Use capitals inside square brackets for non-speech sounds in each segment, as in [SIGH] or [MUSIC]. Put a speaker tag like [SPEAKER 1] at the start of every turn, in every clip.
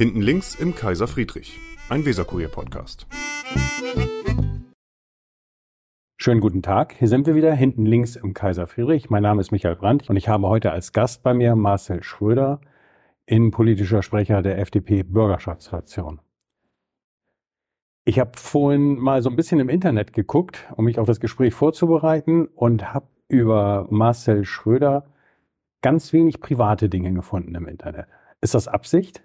[SPEAKER 1] Hinten links im Kaiser Friedrich, ein Weserkurier-Podcast.
[SPEAKER 2] Schönen guten Tag. Hier sind wir wieder hinten links im Kaiser Friedrich. Mein Name ist Michael Brandt und ich habe heute als Gast bei mir Marcel Schröder, innenpolitischer Sprecher der FDP Bürgerschaftsfraktion. Ich habe vorhin mal so ein bisschen im Internet geguckt, um mich auf das Gespräch vorzubereiten und habe über Marcel Schröder ganz wenig private Dinge gefunden im Internet. Ist das Absicht?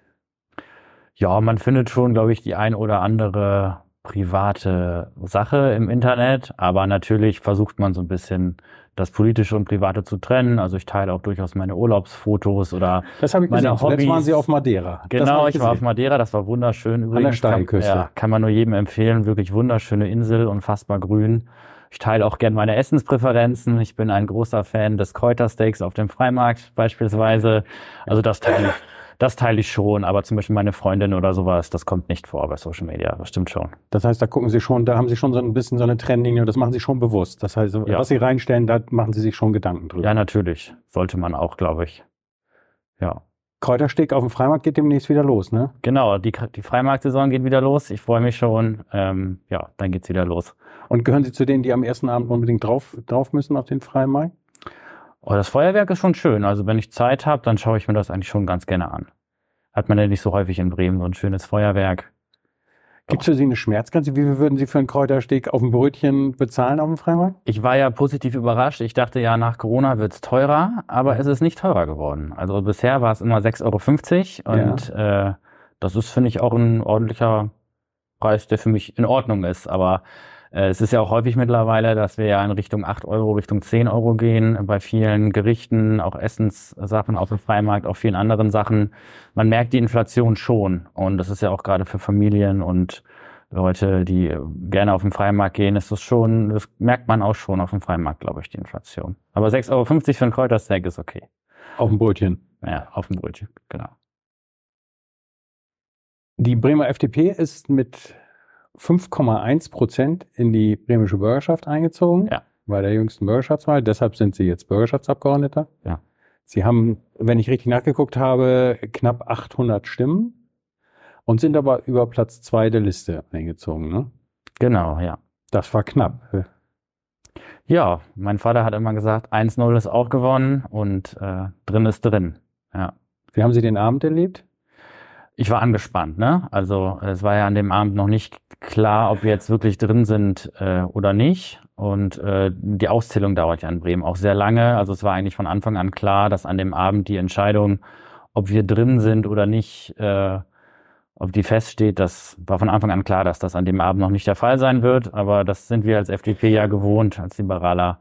[SPEAKER 3] Ja, man findet schon, glaube ich, die ein oder andere private Sache im Internet, aber natürlich versucht man so ein bisschen das Politische und Private zu trennen. Also ich teile auch durchaus meine Urlaubsfotos oder
[SPEAKER 2] das habe ich meine gesehen. Hobbys. Jetzt waren Sie auf Madeira.
[SPEAKER 3] Genau, ich, ich war auf Madeira. Das war wunderschön.
[SPEAKER 2] Übrigens An der Steinküste.
[SPEAKER 3] Kann, ja, kann man nur jedem empfehlen. Wirklich wunderschöne Insel, unfassbar grün. Ich teile auch gern meine Essenspräferenzen. Ich bin ein großer Fan des Kräutersteaks auf dem Freimarkt beispielsweise. Also das teile ich das teile ich schon, aber zum Beispiel meine Freundin oder sowas, das kommt nicht vor bei Social Media. Das stimmt schon.
[SPEAKER 2] Das heißt, da gucken Sie schon, da haben Sie schon so ein bisschen so eine Trendlinie, das machen Sie schon bewusst. Das heißt, ja. was Sie reinstellen, da machen Sie sich schon Gedanken drüber.
[SPEAKER 3] Ja, natürlich. Sollte man auch, glaube ich. Ja.
[SPEAKER 2] Kräutersteg auf dem Freimarkt geht demnächst wieder los, ne?
[SPEAKER 3] Genau, die, die Freimarktsaison geht wieder los. Ich freue mich schon. Ähm, ja, dann geht's wieder los.
[SPEAKER 2] Und gehören Sie zu denen, die am ersten Abend unbedingt drauf, drauf müssen auf den Freimarkt?
[SPEAKER 3] Oh, das Feuerwerk ist schon schön. Also wenn ich Zeit habe, dann schaue ich mir das eigentlich schon ganz gerne an. Hat man ja nicht so häufig in Bremen, so ein schönes Feuerwerk.
[SPEAKER 2] Gibt es für Sie eine Schmerzgrenze? Wie viel würden Sie für einen Kräutersteg auf dem Brötchen bezahlen auf dem Freimarkt?
[SPEAKER 3] Ich war ja positiv überrascht. Ich dachte ja, nach Corona wird es teurer, aber es ist nicht teurer geworden. Also bisher war es immer 6,50 Euro und ja. äh, das ist, finde ich, auch ein ordentlicher Preis, der für mich in Ordnung ist. Aber es ist ja auch häufig mittlerweile, dass wir ja in Richtung 8 Euro, Richtung 10 Euro gehen bei vielen Gerichten, auch Essenssachen auf dem Freimarkt, auch vielen anderen Sachen. Man merkt die Inflation schon und das ist ja auch gerade für Familien und Leute, die gerne auf den Freimarkt gehen, ist das schon, das merkt man auch schon auf dem Freimarkt, glaube ich, die Inflation. Aber 6,50 Euro für ein Kräutersteak ist okay.
[SPEAKER 2] Auf dem Brötchen.
[SPEAKER 3] Ja, auf dem Brötchen, genau.
[SPEAKER 2] Die Bremer FDP ist mit 5,1 Prozent in die bremische Bürgerschaft eingezogen. Ja. Bei der jüngsten Bürgerschaftswahl. Deshalb sind Sie jetzt Bürgerschaftsabgeordneter.
[SPEAKER 3] Ja.
[SPEAKER 2] Sie haben, wenn ich richtig nachgeguckt habe, knapp 800 Stimmen und sind aber über Platz zwei der Liste eingezogen. Ne?
[SPEAKER 3] Genau, ja.
[SPEAKER 2] Das war knapp.
[SPEAKER 3] Ja, mein Vater hat immer gesagt, 1-0 ist auch gewonnen und äh, drin ist drin. Ja.
[SPEAKER 2] Wie haben Sie den Abend erlebt?
[SPEAKER 3] Ich war angespannt, ne? Also es war ja an dem Abend noch nicht klar, ob wir jetzt wirklich drin sind äh, oder nicht. Und äh, die Auszählung dauert ja in Bremen auch sehr lange. Also es war eigentlich von Anfang an klar, dass an dem Abend die Entscheidung, ob wir drin sind oder nicht, äh, ob die feststeht, das war von Anfang an klar, dass das an dem Abend noch nicht der Fall sein wird. Aber das sind wir als FDP ja gewohnt. Als Liberaler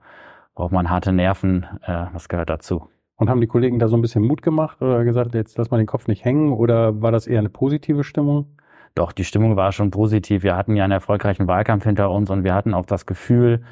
[SPEAKER 3] braucht man harte Nerven. Äh, das gehört dazu.
[SPEAKER 2] Und haben die Kollegen da so ein bisschen Mut gemacht oder gesagt, jetzt lass mal den Kopf nicht hängen oder war das eher eine positive Stimmung?
[SPEAKER 3] Doch, die Stimmung war schon positiv. Wir hatten ja einen erfolgreichen Wahlkampf hinter uns und wir hatten auch das Gefühl,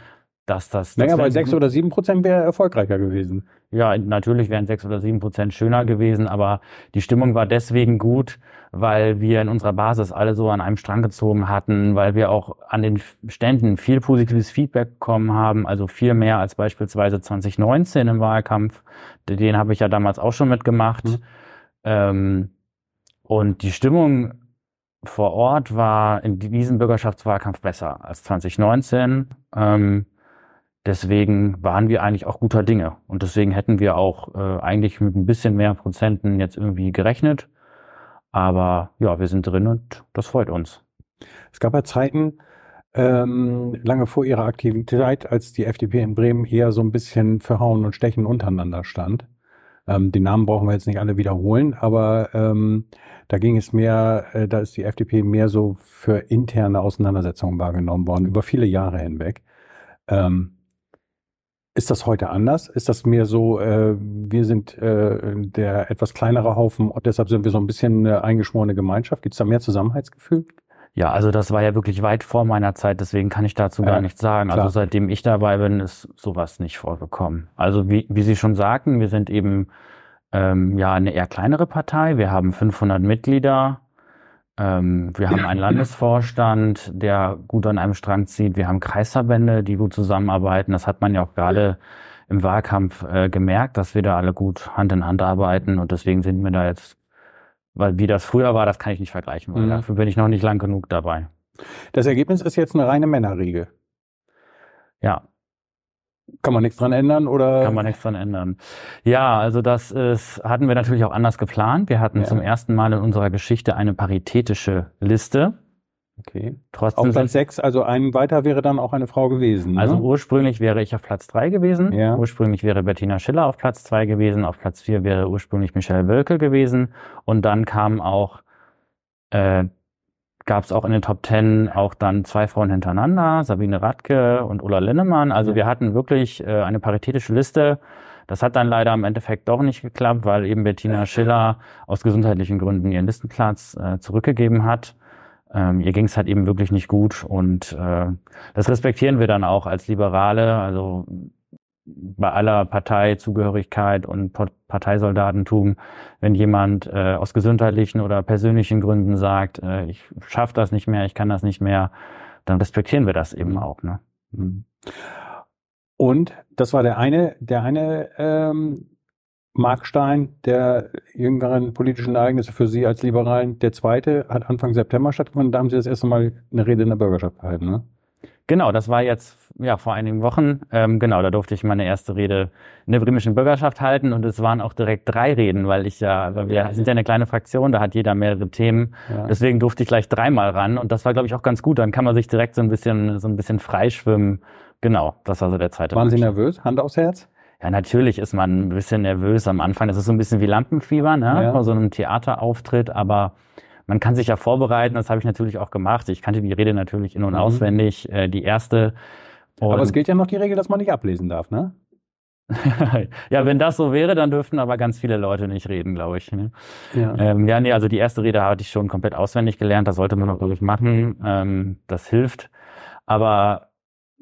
[SPEAKER 3] dass das.
[SPEAKER 2] Naja, weil sechs oder sieben Prozent wäre erfolgreicher gewesen.
[SPEAKER 3] Ja, natürlich wären sechs oder sieben Prozent schöner gewesen, aber die Stimmung war deswegen gut, weil wir in unserer Basis alle so an einem Strang gezogen hatten, weil wir auch an den Ständen viel positives Feedback bekommen haben, also viel mehr als beispielsweise 2019 im Wahlkampf. Den habe ich ja damals auch schon mitgemacht. Mhm. Ähm, und die Stimmung vor Ort war in diesem Bürgerschaftswahlkampf besser als 2019. Ähm, deswegen waren wir eigentlich auch guter Dinge. Und deswegen hätten wir auch äh, eigentlich mit ein bisschen mehr Prozenten jetzt irgendwie gerechnet. Aber ja, wir sind drin und das freut uns.
[SPEAKER 2] Es gab ja Zeiten, ähm, lange vor ihrer Aktivität, als die FDP in Bremen eher so ein bisschen verhauen und stechen untereinander stand. Ähm, die Namen brauchen wir jetzt nicht alle wiederholen, aber ähm, da ging es mehr, äh, da ist die FDP mehr so für interne Auseinandersetzungen wahrgenommen worden, über viele Jahre hinweg. Ähm, ist das heute anders? Ist das mehr so, äh, wir sind äh, der etwas kleinere Haufen und deshalb sind wir so ein bisschen eine eingeschworene Gemeinschaft? Gibt es da mehr Zusammenhaltsgefühl?
[SPEAKER 3] Ja, also das war ja wirklich weit vor meiner Zeit, deswegen kann ich dazu ja, gar nichts sagen. Also klar. Also seitdem ich dabei bin, ist sowas nicht vorgekommen. Also wie, wie Sie schon sagten, wir sind eben ähm, ja eine eher kleinere Partei. Wir haben 500 Mitglieder. Ähm, wir haben einen Landesvorstand, der gut an einem Strang zieht. Wir haben Kreisverbände, die gut zusammenarbeiten. Das hat man ja auch gerade im Wahlkampf äh, gemerkt, dass wir da alle gut Hand in Hand arbeiten. Und deswegen sind wir da jetzt Weil wie das früher war, das kann ich nicht vergleichen, weil
[SPEAKER 2] Mhm.
[SPEAKER 3] dafür bin ich noch nicht lang genug dabei.
[SPEAKER 2] Das Ergebnis ist jetzt eine reine Männerriege.
[SPEAKER 3] Ja,
[SPEAKER 2] Kann man nichts dran ändern oder?
[SPEAKER 3] kann man nichts dran ändern. Ja, also das ist, hatten wir natürlich auch anders geplant. Wir hatten
[SPEAKER 2] Ja.
[SPEAKER 3] zum ersten Mal in unserer Geschichte eine paritätische Liste.
[SPEAKER 2] Okay. Auf
[SPEAKER 3] Trotzdem sind
[SPEAKER 2] Platz sechs, also ein weiter wäre dann auch eine Frau gewesen.
[SPEAKER 3] Also
[SPEAKER 2] ne?
[SPEAKER 3] ursprünglich wäre ich auf Platz drei gewesen.
[SPEAKER 2] Ja.
[SPEAKER 3] Ursprünglich wäre Bettina Schiller auf Platz zwei gewesen. Auf Platz vier wäre ursprünglich Michelle Wölke gewesen. Und dann kam auch, äh, gab es auch in den Top Ten auch dann zwei Frauen hintereinander, Sabine Radke und Ulla Linnemann. Also
[SPEAKER 2] Ja.
[SPEAKER 3] wir hatten wirklich äh, eine paritätische Liste. Das hat dann leider im Endeffekt doch nicht geklappt, weil eben Bettina [LAUGHS] Schiller aus gesundheitlichen Gründen ihren Listenplatz äh, zurückgegeben hat. Ähm, ihr ging es halt eben wirklich nicht gut und äh, das respektieren wir dann auch als Liberale. Also bei aller Parteizugehörigkeit und Pa- Parteisoldatentum, wenn jemand äh, aus gesundheitlichen oder persönlichen Gründen sagt, äh, ich schaffe das nicht mehr, ich kann das nicht mehr, dann respektieren wir das eben auch. Ne?
[SPEAKER 2] Mhm. Und das war der eine, der eine ähm, Markstein der jüngeren politischen Ereignisse für Sie als Liberalen. Der zweite hat Anfang September stattgefunden. Da haben Sie das erste Mal eine Rede in der Bürgerschaft gehalten, ne?
[SPEAKER 3] Genau, das war jetzt ja vor einigen Wochen. Ähm, genau, da durfte ich meine erste Rede in der bremischen Bürgerschaft halten und es waren auch direkt drei Reden, weil ich ja, weil wir sind ja eine kleine Fraktion, da hat jeder mehrere Themen.
[SPEAKER 2] Ja.
[SPEAKER 3] Deswegen durfte ich gleich dreimal ran und das war, glaube ich, auch ganz gut. Dann kann man sich direkt so ein bisschen, so ein bisschen freischwimmen. Genau, das war so der zweite.
[SPEAKER 2] Waren Sie nervös? Hand aufs Herz?
[SPEAKER 3] Ja, natürlich ist man ein bisschen nervös am Anfang. Das ist so ein bisschen wie Lampenfieber, ne?
[SPEAKER 2] Ja.
[SPEAKER 3] Vor so einem Theaterauftritt, aber man kann sich ja vorbereiten. Das habe ich natürlich auch gemacht. Ich kannte die Rede natürlich in- und
[SPEAKER 2] Mhm.
[SPEAKER 3] auswendig. Äh, die erste. Und
[SPEAKER 2] Aber es gilt ja noch die Regel, dass man nicht ablesen darf, ne? [LAUGHS]
[SPEAKER 3] ja, wenn das so wäre, dann dürften aber ganz viele Leute nicht reden, glaube ich. Ne?
[SPEAKER 2] Ja.
[SPEAKER 3] Ähm, ja, nee, also die erste Rede hatte ich schon komplett auswendig gelernt. Das sollte man auch wirklich machen. Ähm, das hilft. Aber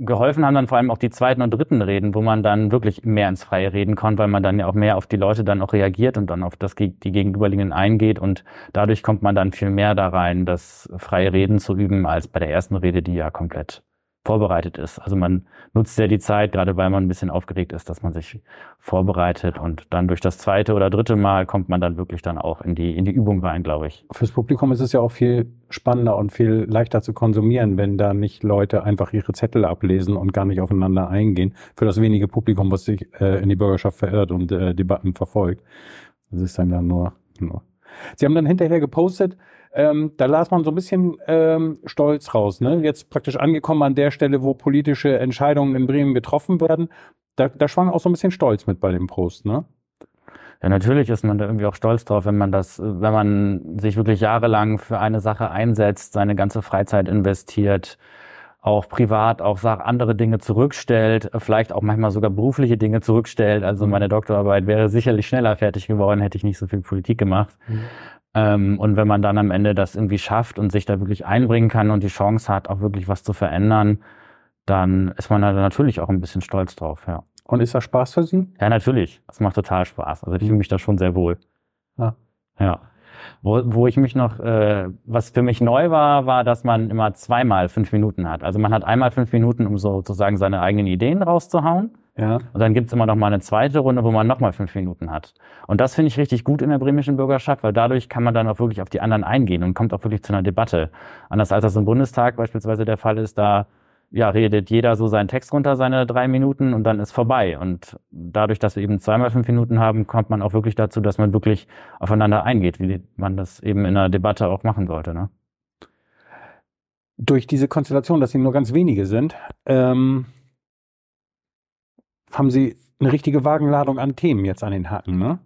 [SPEAKER 3] geholfen haben dann vor allem auch die zweiten und dritten Reden, wo man dann wirklich mehr ins Freie reden konnte, weil man dann ja auch mehr auf die Leute dann auch reagiert und dann auf das die Gegenüberliegenden eingeht. Und dadurch kommt man dann viel mehr da rein, das freie Reden zu üben, als bei der ersten Rede, die ja komplett vorbereitet ist. Also man nutzt ja die Zeit, gerade weil man ein bisschen aufgeregt ist, dass man sich vorbereitet und dann durch das zweite oder dritte Mal kommt man dann wirklich dann auch in die, in die Übung rein, glaube ich.
[SPEAKER 2] Fürs Publikum ist es ja auch viel spannender und viel leichter zu konsumieren, wenn da nicht Leute einfach ihre Zettel ablesen und gar nicht aufeinander eingehen. Für das wenige Publikum, was sich äh, in die Bürgerschaft verirrt und äh, Debatten verfolgt. Das ist dann ja nur, nur. Sie haben dann hinterher gepostet, ähm, da las man so ein bisschen ähm, stolz raus. Ne? Jetzt praktisch angekommen an der Stelle, wo politische Entscheidungen in Bremen getroffen werden. Da, da schwang auch so ein bisschen Stolz mit bei dem Post, ne?
[SPEAKER 3] Ja, natürlich ist man da irgendwie auch stolz drauf, wenn man das, wenn man sich wirklich jahrelang für eine Sache einsetzt, seine ganze Freizeit investiert, auch privat auch andere Dinge zurückstellt, vielleicht auch manchmal sogar berufliche Dinge zurückstellt. Also meine Doktorarbeit wäre sicherlich schneller fertig geworden, hätte ich nicht so viel Politik gemacht. Ähm, und wenn man dann am Ende das irgendwie schafft und sich da wirklich einbringen kann und die Chance hat, auch wirklich was zu verändern, dann ist man da natürlich auch ein bisschen stolz drauf, ja.
[SPEAKER 2] Und ist das Spaß für Sie?
[SPEAKER 3] Ja, natürlich. Das macht total Spaß. Also ich fühle mich da schon sehr wohl.
[SPEAKER 2] Ja.
[SPEAKER 3] Ja. Wo, wo ich mich noch, äh, was für mich neu war, war, dass man immer zweimal fünf Minuten hat. Also man hat einmal fünf Minuten, um sozusagen seine eigenen Ideen rauszuhauen.
[SPEAKER 2] Ja.
[SPEAKER 3] Und dann gibt's immer noch mal eine zweite Runde, wo man noch mal fünf Minuten hat. Und das finde ich richtig gut in der bremischen Bürgerschaft, weil dadurch kann man dann auch wirklich auf die anderen eingehen und kommt auch wirklich zu einer Debatte. Anders als das im Bundestag beispielsweise der Fall ist, da ja, redet jeder so seinen Text runter, seine drei Minuten und dann ist vorbei. Und dadurch, dass wir eben zweimal fünf Minuten haben, kommt man auch wirklich dazu, dass man wirklich aufeinander eingeht, wie man das eben in einer Debatte auch machen sollte. Ne?
[SPEAKER 2] durch diese Konstellation, dass sie nur ganz wenige sind, ähm, haben sie eine richtige Wagenladung an Themen jetzt an den Hacken. Ne?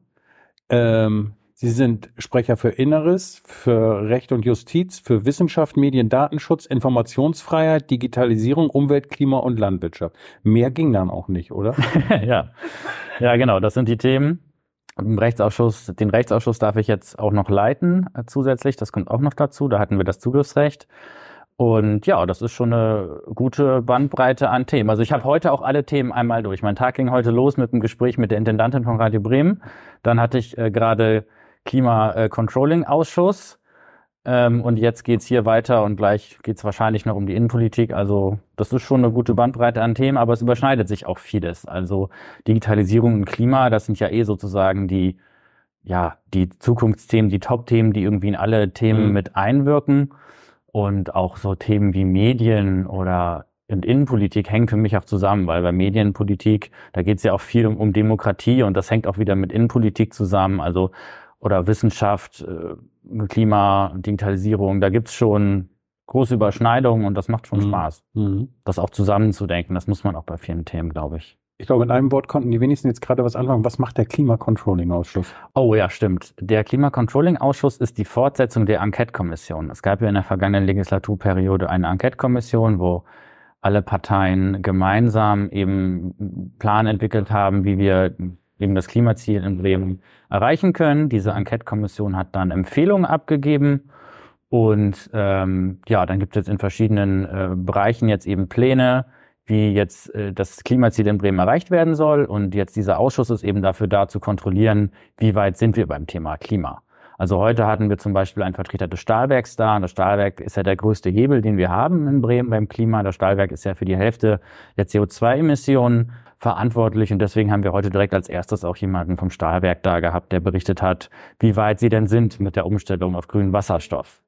[SPEAKER 2] Ähm, sie sind Sprecher für Inneres, für Recht und Justiz, für Wissenschaft, Medien, Datenschutz, Informationsfreiheit, Digitalisierung, Umwelt, Klima und Landwirtschaft. Mehr ging dann auch nicht, oder? [LAUGHS]
[SPEAKER 3] ja. ja, genau, das sind die Themen. Im Rechtsausschuss, den Rechtsausschuss darf ich jetzt auch noch leiten äh, zusätzlich. Das kommt auch noch dazu. Da hatten wir das Zugriffsrecht. Und ja, das ist schon eine gute Bandbreite an Themen. Also ich habe heute auch alle Themen einmal durch. Mein Tag ging heute los mit einem Gespräch mit der Intendantin von Radio Bremen. Dann hatte ich äh, gerade Klima-Controlling-Ausschuss. Ähm, und jetzt geht's hier weiter und gleich geht's wahrscheinlich noch um die Innenpolitik. Also das ist schon eine gute Bandbreite an Themen, aber es überschneidet sich auch vieles. Also Digitalisierung und Klima, das sind ja eh sozusagen die ja, die Zukunftsthemen, die Top-Themen, die irgendwie in alle Themen
[SPEAKER 2] Mhm.
[SPEAKER 3] mit einwirken. Und auch so Themen wie Medien oder und Innenpolitik hängen für mich auch zusammen, weil bei Medienpolitik, da geht es ja auch viel um, um Demokratie und das hängt auch wieder mit Innenpolitik zusammen, also oder Wissenschaft, äh, Klima, Digitalisierung, da gibt's schon große Überschneidungen und das macht schon
[SPEAKER 2] Mhm.
[SPEAKER 3] Spaß,
[SPEAKER 2] Mhm.
[SPEAKER 3] das auch zusammenzudenken. Das muss man auch bei vielen Themen, glaube ich.
[SPEAKER 2] Ich glaube, in einem Wort konnten die wenigsten jetzt gerade was anfangen. Was macht der Klimacontrolling-Ausschuss?
[SPEAKER 3] Oh ja, stimmt. Der Klimacontrolling-Ausschuss ist die Fortsetzung der Enquete-Kommission. Es gab ja in der vergangenen Legislaturperiode eine Enquete-Kommission, wo alle Parteien gemeinsam eben einen Plan entwickelt haben, wie wir eben das Klimaziel in Bremen erreichen können. Diese Enquete-Kommission hat dann Empfehlungen abgegeben und ähm, ja, dann gibt es in verschiedenen äh, Bereichen jetzt eben Pläne, wie jetzt äh, das Klimaziel in Bremen erreicht werden soll. Und jetzt dieser Ausschuss ist eben dafür da zu kontrollieren, wie weit sind wir beim Thema Klima. Also heute hatten wir zum Beispiel einen Vertreter des Stahlwerks da. Und das Stahlwerk ist ja der größte Hebel, den wir haben in Bremen beim Klima. Das Stahlwerk ist ja für die Hälfte der CO2-Emissionen verantwortlich. Und deswegen haben wir heute direkt als erstes auch jemanden vom Stahlwerk da gehabt, der berichtet hat, wie weit sie denn sind mit der Umstellung auf grünen Wasserstoff.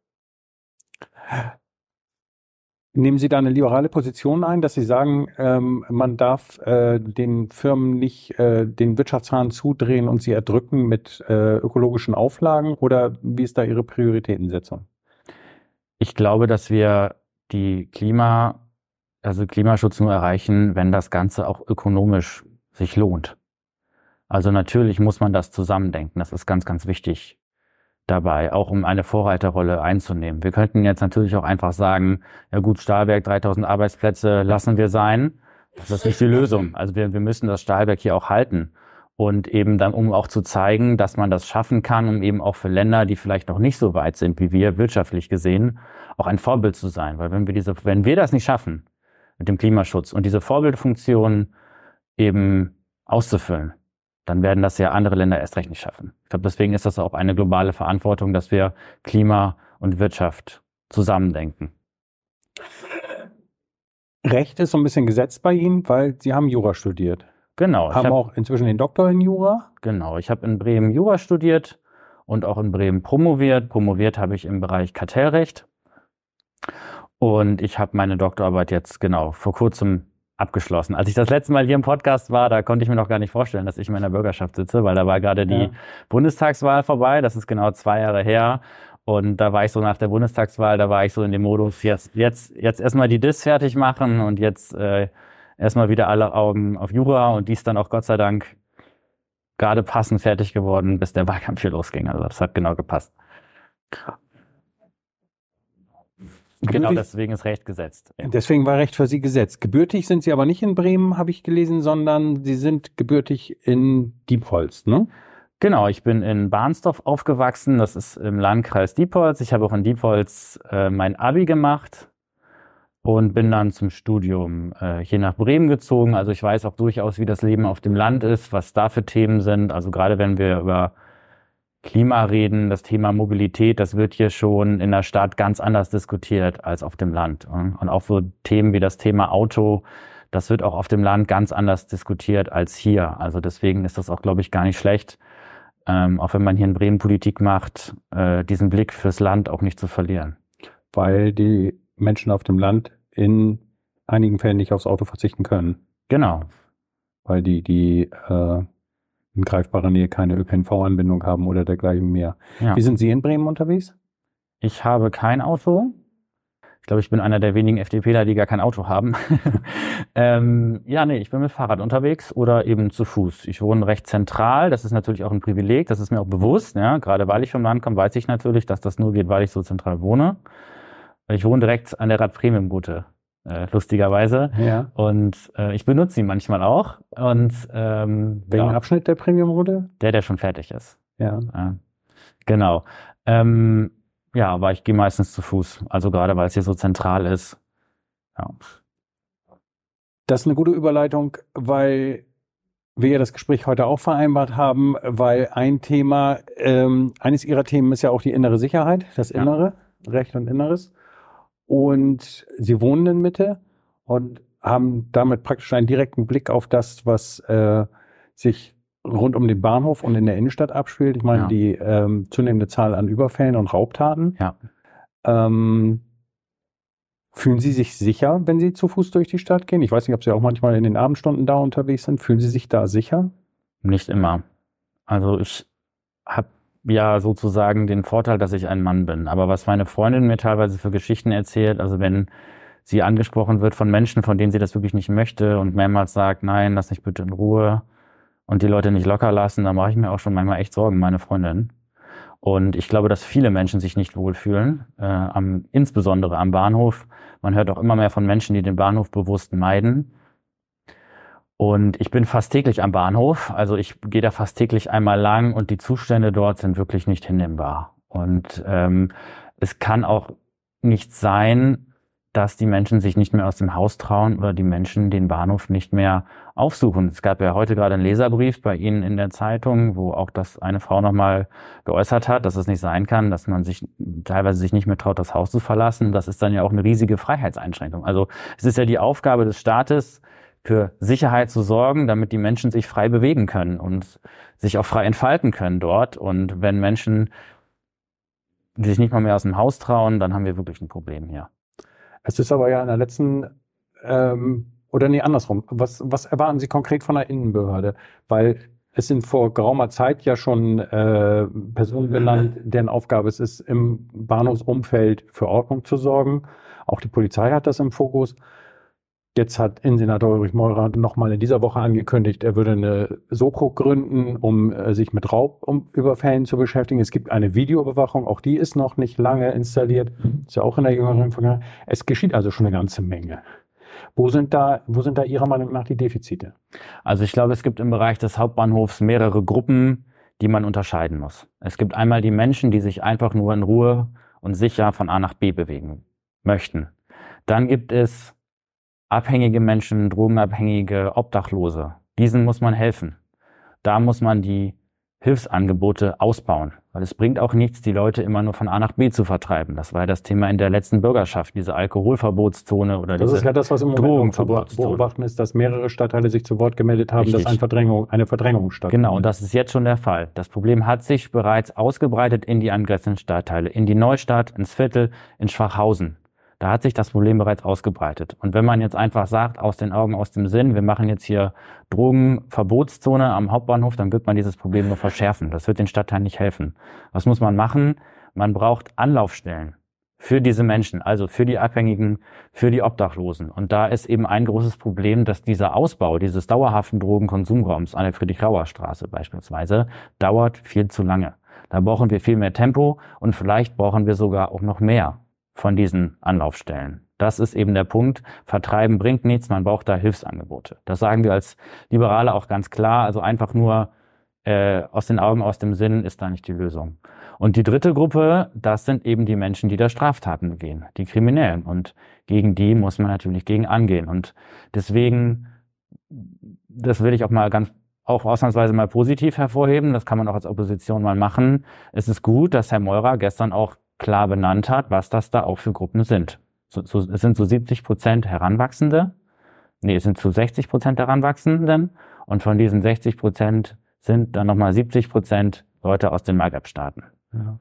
[SPEAKER 2] Nehmen Sie da eine liberale Position ein, dass Sie sagen, ähm, man darf äh, den Firmen nicht äh, den Wirtschaftshahn zudrehen und sie erdrücken mit äh, ökologischen Auflagen? Oder wie ist da Ihre Prioritätensetzung?
[SPEAKER 3] Ich glaube, dass wir die Klima, also Klimaschutz nur erreichen, wenn das Ganze auch ökonomisch sich lohnt. Also natürlich muss man das zusammendenken. Das ist ganz, ganz wichtig dabei, auch um eine Vorreiterrolle einzunehmen. Wir könnten jetzt natürlich auch einfach sagen, ja gut, Stahlwerk, 3000 Arbeitsplätze lassen wir sein. Das ist nicht die Lösung. Also wir, wir müssen das Stahlwerk hier auch halten. Und eben dann, um auch zu zeigen, dass man das schaffen kann, um eben auch für Länder, die vielleicht noch nicht so weit sind wie wir, wirtschaftlich gesehen, auch ein Vorbild zu sein. Weil wenn wir diese, wenn wir das nicht schaffen, mit dem Klimaschutz und diese Vorbildfunktion eben auszufüllen, dann werden das ja andere Länder erst recht nicht schaffen. Ich glaube, deswegen ist das auch eine globale Verantwortung, dass wir Klima und Wirtschaft zusammendenken.
[SPEAKER 2] Recht ist so ein bisschen gesetzt bei Ihnen, weil Sie haben Jura studiert.
[SPEAKER 3] Genau. ich
[SPEAKER 2] haben
[SPEAKER 3] hab-
[SPEAKER 2] auch inzwischen den Doktor in Jura.
[SPEAKER 3] Genau, ich habe in Bremen Jura studiert und auch in Bremen promoviert. Promoviert habe ich im Bereich Kartellrecht. Und ich habe meine Doktorarbeit jetzt genau vor kurzem abgeschlossen. Als ich das letzte Mal hier im Podcast war, da konnte ich mir noch gar nicht vorstellen, dass ich in meiner Bürgerschaft sitze, weil da war gerade die
[SPEAKER 2] Ja.
[SPEAKER 3] Bundestagswahl vorbei. Das ist genau zwei Jahre her. Und da war ich so nach der Bundestagswahl, da war ich so in dem Modus, jetzt, jetzt, jetzt erstmal die Dis fertig machen und jetzt äh, erstmal wieder alle Augen auf Jura und dies dann auch Gott sei Dank gerade passend fertig geworden, bis der Wahlkampf hier losging. Also das hat genau gepasst. Genau
[SPEAKER 2] Gebürtig-
[SPEAKER 3] deswegen ist Recht gesetzt. Ja.
[SPEAKER 2] Deswegen war Recht für Sie gesetzt. Gebürtig sind Sie aber nicht in Bremen, habe ich gelesen, sondern Sie sind gebürtig in Diepholz, ne?
[SPEAKER 3] Genau, ich bin in Barnsdorf aufgewachsen. Das ist im Landkreis Diepholz. Ich habe auch in Diepholz äh, mein Abi gemacht und bin dann zum Studium äh, hier nach Bremen gezogen. Also ich weiß auch durchaus, wie das Leben auf dem Land ist, was da für Themen sind. Also gerade wenn wir über Klima reden, das Thema Mobilität, das wird hier schon in der Stadt ganz anders diskutiert als auf dem Land. Und auch so Themen wie das Thema Auto, das wird auch auf dem Land ganz anders diskutiert als hier. Also deswegen ist das auch, glaube ich, gar nicht schlecht, ähm, auch wenn man hier in Bremen Politik macht, äh, diesen Blick fürs Land auch nicht zu verlieren.
[SPEAKER 2] Weil die Menschen auf dem Land in einigen Fällen nicht aufs Auto verzichten können,
[SPEAKER 3] Genau.
[SPEAKER 2] weil die, die äh, in greifbarer Nähe keine ÖPNV-Anbindung haben oder dergleichen mehr.
[SPEAKER 3] Ja.
[SPEAKER 2] Wie sind Sie in Bremen unterwegs?
[SPEAKER 3] Ich habe kein Auto. Ich glaube, ich bin einer der wenigen FDPler, die gar kein Auto haben. [LAUGHS] ähm, ja, nee, ich bin mit Fahrrad unterwegs oder eben zu Fuß. Ich wohne recht zentral. Das ist natürlich auch ein Privileg. Das ist mir auch bewusst. Ja, gerade weil ich vom Land komme, weiß ich natürlich, dass das nur geht, weil ich so zentral wohne. Ich wohne direkt an der Rad-Premium-Route, äh, lustigerweise.
[SPEAKER 2] Ja.
[SPEAKER 3] Und äh, ich benutze sie manchmal auch. Und ähm,
[SPEAKER 2] Welchen
[SPEAKER 3] ja,
[SPEAKER 2] Abschnitt der Premium-Route?
[SPEAKER 3] der, der schon fertig ist.
[SPEAKER 2] Ja.
[SPEAKER 3] Ja, genau. Ähm, ja, aber ich gehe meistens zu Fuß. Also gerade weil es hier so zentral ist. Ja.
[SPEAKER 2] Das ist eine gute Überleitung, weil wir ja das Gespräch heute auch vereinbart haben, weil ein Thema, ähm, eines Ihrer Themen ist ja auch die innere Sicherheit, das
[SPEAKER 3] Ja.
[SPEAKER 2] Innere, Recht und Inneres. Und Sie wohnen in Mitte und haben damit praktisch einen direkten Blick auf das, was äh, sich rund um den Bahnhof und in der Innenstadt abspielt. Ich meine,
[SPEAKER 3] Ja.
[SPEAKER 2] die ähm, zunehmende Zahl an Überfällen und Raubtaten.
[SPEAKER 3] Ja.
[SPEAKER 2] Ähm, fühlen Sie sich sicher, wenn Sie zu Fuß durch die Stadt gehen? Ich weiß nicht, ob Sie auch manchmal in den Abendstunden da unterwegs sind. Fühlen Sie sich da sicher?
[SPEAKER 3] Nicht immer. Also ich habe ja sozusagen den Vorteil, dass ich ein Mann bin. Aber was meine Freundin mir teilweise für Geschichten erzählt, also wenn sie angesprochen wird von Menschen, von denen sie das wirklich nicht möchte und mehrmals sagt, nein, lass mich bitte in Ruhe und die Leute nicht locker lassen, dann mache ich mir auch schon manchmal echt Sorgen, meine Freundin. Und ich glaube, dass viele Menschen sich nicht wohlfühlen, äh, am, insbesondere am Bahnhof. Man hört auch immer mehr von Menschen, die den Bahnhof bewusst meiden. Und ich bin fast täglich am Bahnhof. Also ich gehe da fast täglich einmal lang und die Zustände dort sind wirklich nicht hinnehmbar. Und ähm, es kann auch nicht sein, dass die Menschen sich nicht mehr aus dem Haus trauen oder die Menschen den Bahnhof nicht mehr aufsuchen. Es gab ja heute gerade einen Leserbrief bei Ihnen in der Zeitung, wo auch das eine Frau nochmal geäußert hat, dass es nicht sein kann, dass man sich teilweise sich nicht mehr traut, das Haus zu verlassen. Das ist dann ja auch eine riesige Freiheitseinschränkung. Also es ist ja die Aufgabe des Staates, für Sicherheit zu sorgen, damit die Menschen sich frei bewegen können und sich auch frei entfalten können dort. Und wenn Menschen sich nicht mal mehr aus dem Haus trauen, dann haben wir wirklich ein Problem hier.
[SPEAKER 2] Es ist aber ja in der letzten, ähm, oder nee, andersrum. Was, was erwarten Sie konkret von der Innenbehörde? Weil es sind vor geraumer Zeit ja schon äh, Personen genannt, deren Aufgabe es ist, im Bahnhofsumfeld für Ordnung zu sorgen. Auch die Polizei hat das im Fokus. Jetzt hat Innensenator Ulrich Meurer nochmal in dieser Woche angekündigt, er würde eine Soko gründen, um äh, sich mit Raubüberfällen zu beschäftigen. Es gibt eine Videoüberwachung, auch die ist noch nicht lange installiert, ist ja auch in der jüngeren Vergangenheit. Es geschieht also schon eine ganze Menge. Wo sind da, wo sind da Ihrer Meinung nach die Defizite?
[SPEAKER 3] Also ich glaube, es gibt im Bereich des Hauptbahnhofs mehrere Gruppen, die man unterscheiden muss. Es gibt einmal die Menschen, die sich einfach nur in Ruhe und sicher von A nach B bewegen möchten. Dann gibt es abhängige Menschen, drogenabhängige, Obdachlose. Diesen muss man helfen. Da muss man die Hilfsangebote ausbauen, weil es bringt auch nichts, die Leute immer nur von A nach B zu vertreiben. Das war ja das Thema in der letzten Bürgerschaft, diese Alkoholverbotszone oder
[SPEAKER 2] Das
[SPEAKER 3] diese
[SPEAKER 2] ist ja das, was im Moment zu beobachten ist, dass mehrere Stadtteile sich zu Wort gemeldet haben,
[SPEAKER 3] Richtig.
[SPEAKER 2] dass eine Verdrängung, eine Verdrängung stattfindet.
[SPEAKER 3] Genau, und das ist jetzt schon der Fall. Das Problem hat sich bereits ausgebreitet in die angrenzenden Stadtteile, in die Neustadt, ins Viertel, in Schwachhausen. Da hat sich das Problem bereits ausgebreitet. Und wenn man jetzt einfach sagt, aus den Augen, aus dem Sinn, wir machen jetzt hier Drogenverbotszone am Hauptbahnhof, dann wird man dieses Problem nur verschärfen. Das wird den Stadtteilen nicht helfen. Was muss man machen? Man braucht Anlaufstellen für diese Menschen, also für die Abhängigen, für die Obdachlosen. Und da ist eben ein großes Problem, dass dieser Ausbau dieses dauerhaften Drogenkonsumraums an der Friedrich-Rauer-Straße beispielsweise dauert viel zu lange. Da brauchen wir viel mehr Tempo und vielleicht brauchen wir sogar auch noch mehr von diesen Anlaufstellen. Das ist eben der Punkt. Vertreiben bringt nichts, man braucht da Hilfsangebote. Das sagen wir als Liberale auch ganz klar. Also einfach nur äh, aus den Augen, aus dem Sinn ist da nicht die Lösung. Und die dritte Gruppe, das sind eben die Menschen, die da Straftaten begehen, die Kriminellen. Und gegen die muss man natürlich gegen angehen. Und deswegen, das will ich auch mal ganz, auch ausnahmsweise mal positiv hervorheben. Das kann man auch als Opposition mal machen. Es ist gut, dass Herr Meurer gestern auch klar benannt hat, was das da auch für Gruppen sind. So, so, es sind so 70 Prozent Heranwachsende. Nee, es sind zu 60 Prozent Heranwachsenden. Und von diesen 60 Prozent sind dann nochmal 70 Prozent Leute aus den Maghreb-Staaten.
[SPEAKER 2] Ja.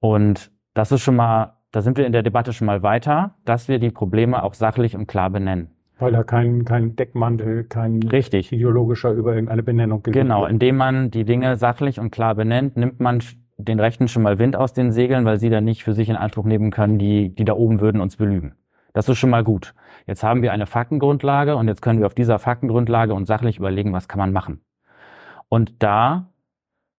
[SPEAKER 3] Und das ist schon mal, da sind wir in der Debatte schon mal weiter, dass wir die Probleme auch sachlich und klar benennen.
[SPEAKER 2] Weil da kein, kein Deckmantel, kein
[SPEAKER 3] Richtig.
[SPEAKER 2] ideologischer über irgendeine Benennung gelegt
[SPEAKER 3] Genau, indem man die Dinge sachlich und klar benennt, nimmt man den Rechten schon mal Wind aus den Segeln, weil sie dann nicht für sich in Anspruch nehmen können, die, die da oben würden uns belügen. Das ist schon mal gut. Jetzt haben wir eine Faktengrundlage und jetzt können wir auf dieser Faktengrundlage uns sachlich überlegen, was kann man machen. Und da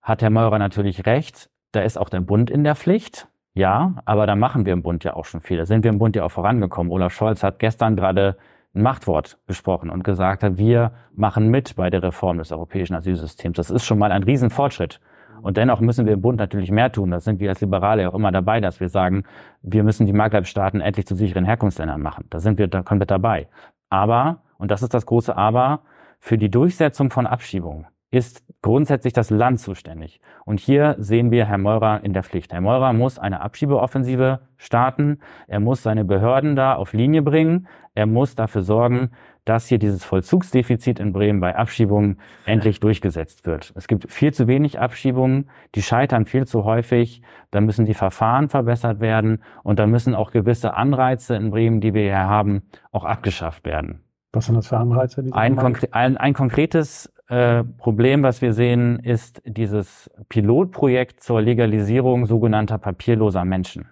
[SPEAKER 3] hat Herr Meurer natürlich recht, da ist auch der Bund in der Pflicht. Ja, aber da machen wir im Bund ja auch schon viel. Da sind wir im Bund ja auch vorangekommen. Olaf Scholz hat gestern gerade ein Machtwort gesprochen und gesagt wir machen mit bei der Reform des europäischen Asylsystems. Das ist schon mal ein Riesenfortschritt. Und dennoch müssen wir im Bund natürlich mehr tun. Das sind wir als Liberale auch immer dabei, dass wir sagen, wir müssen die Maghreb-Staaten endlich zu sicheren Herkunftsländern machen. Da sind wir da komplett dabei. Aber, und das ist das große Aber, für die Durchsetzung von Abschiebungen ist grundsätzlich das Land zuständig. Und hier sehen wir Herr Meurer in der Pflicht. Herr Meurer muss eine Abschiebeoffensive starten. Er muss seine Behörden da auf Linie bringen. Er muss dafür sorgen, dass hier dieses Vollzugsdefizit in Bremen bei Abschiebungen endlich durchgesetzt wird. Es gibt viel zu wenig Abschiebungen, die scheitern viel zu häufig. Da müssen die Verfahren verbessert werden und da müssen auch gewisse Anreize in Bremen, die wir hier haben, auch abgeschafft werden.
[SPEAKER 2] Was sind das für Anreize?
[SPEAKER 3] Ein, konkre ein, ein, konkretes äh, Problem, was wir sehen, ist dieses Pilotprojekt zur Legalisierung sogenannter papierloser Menschen.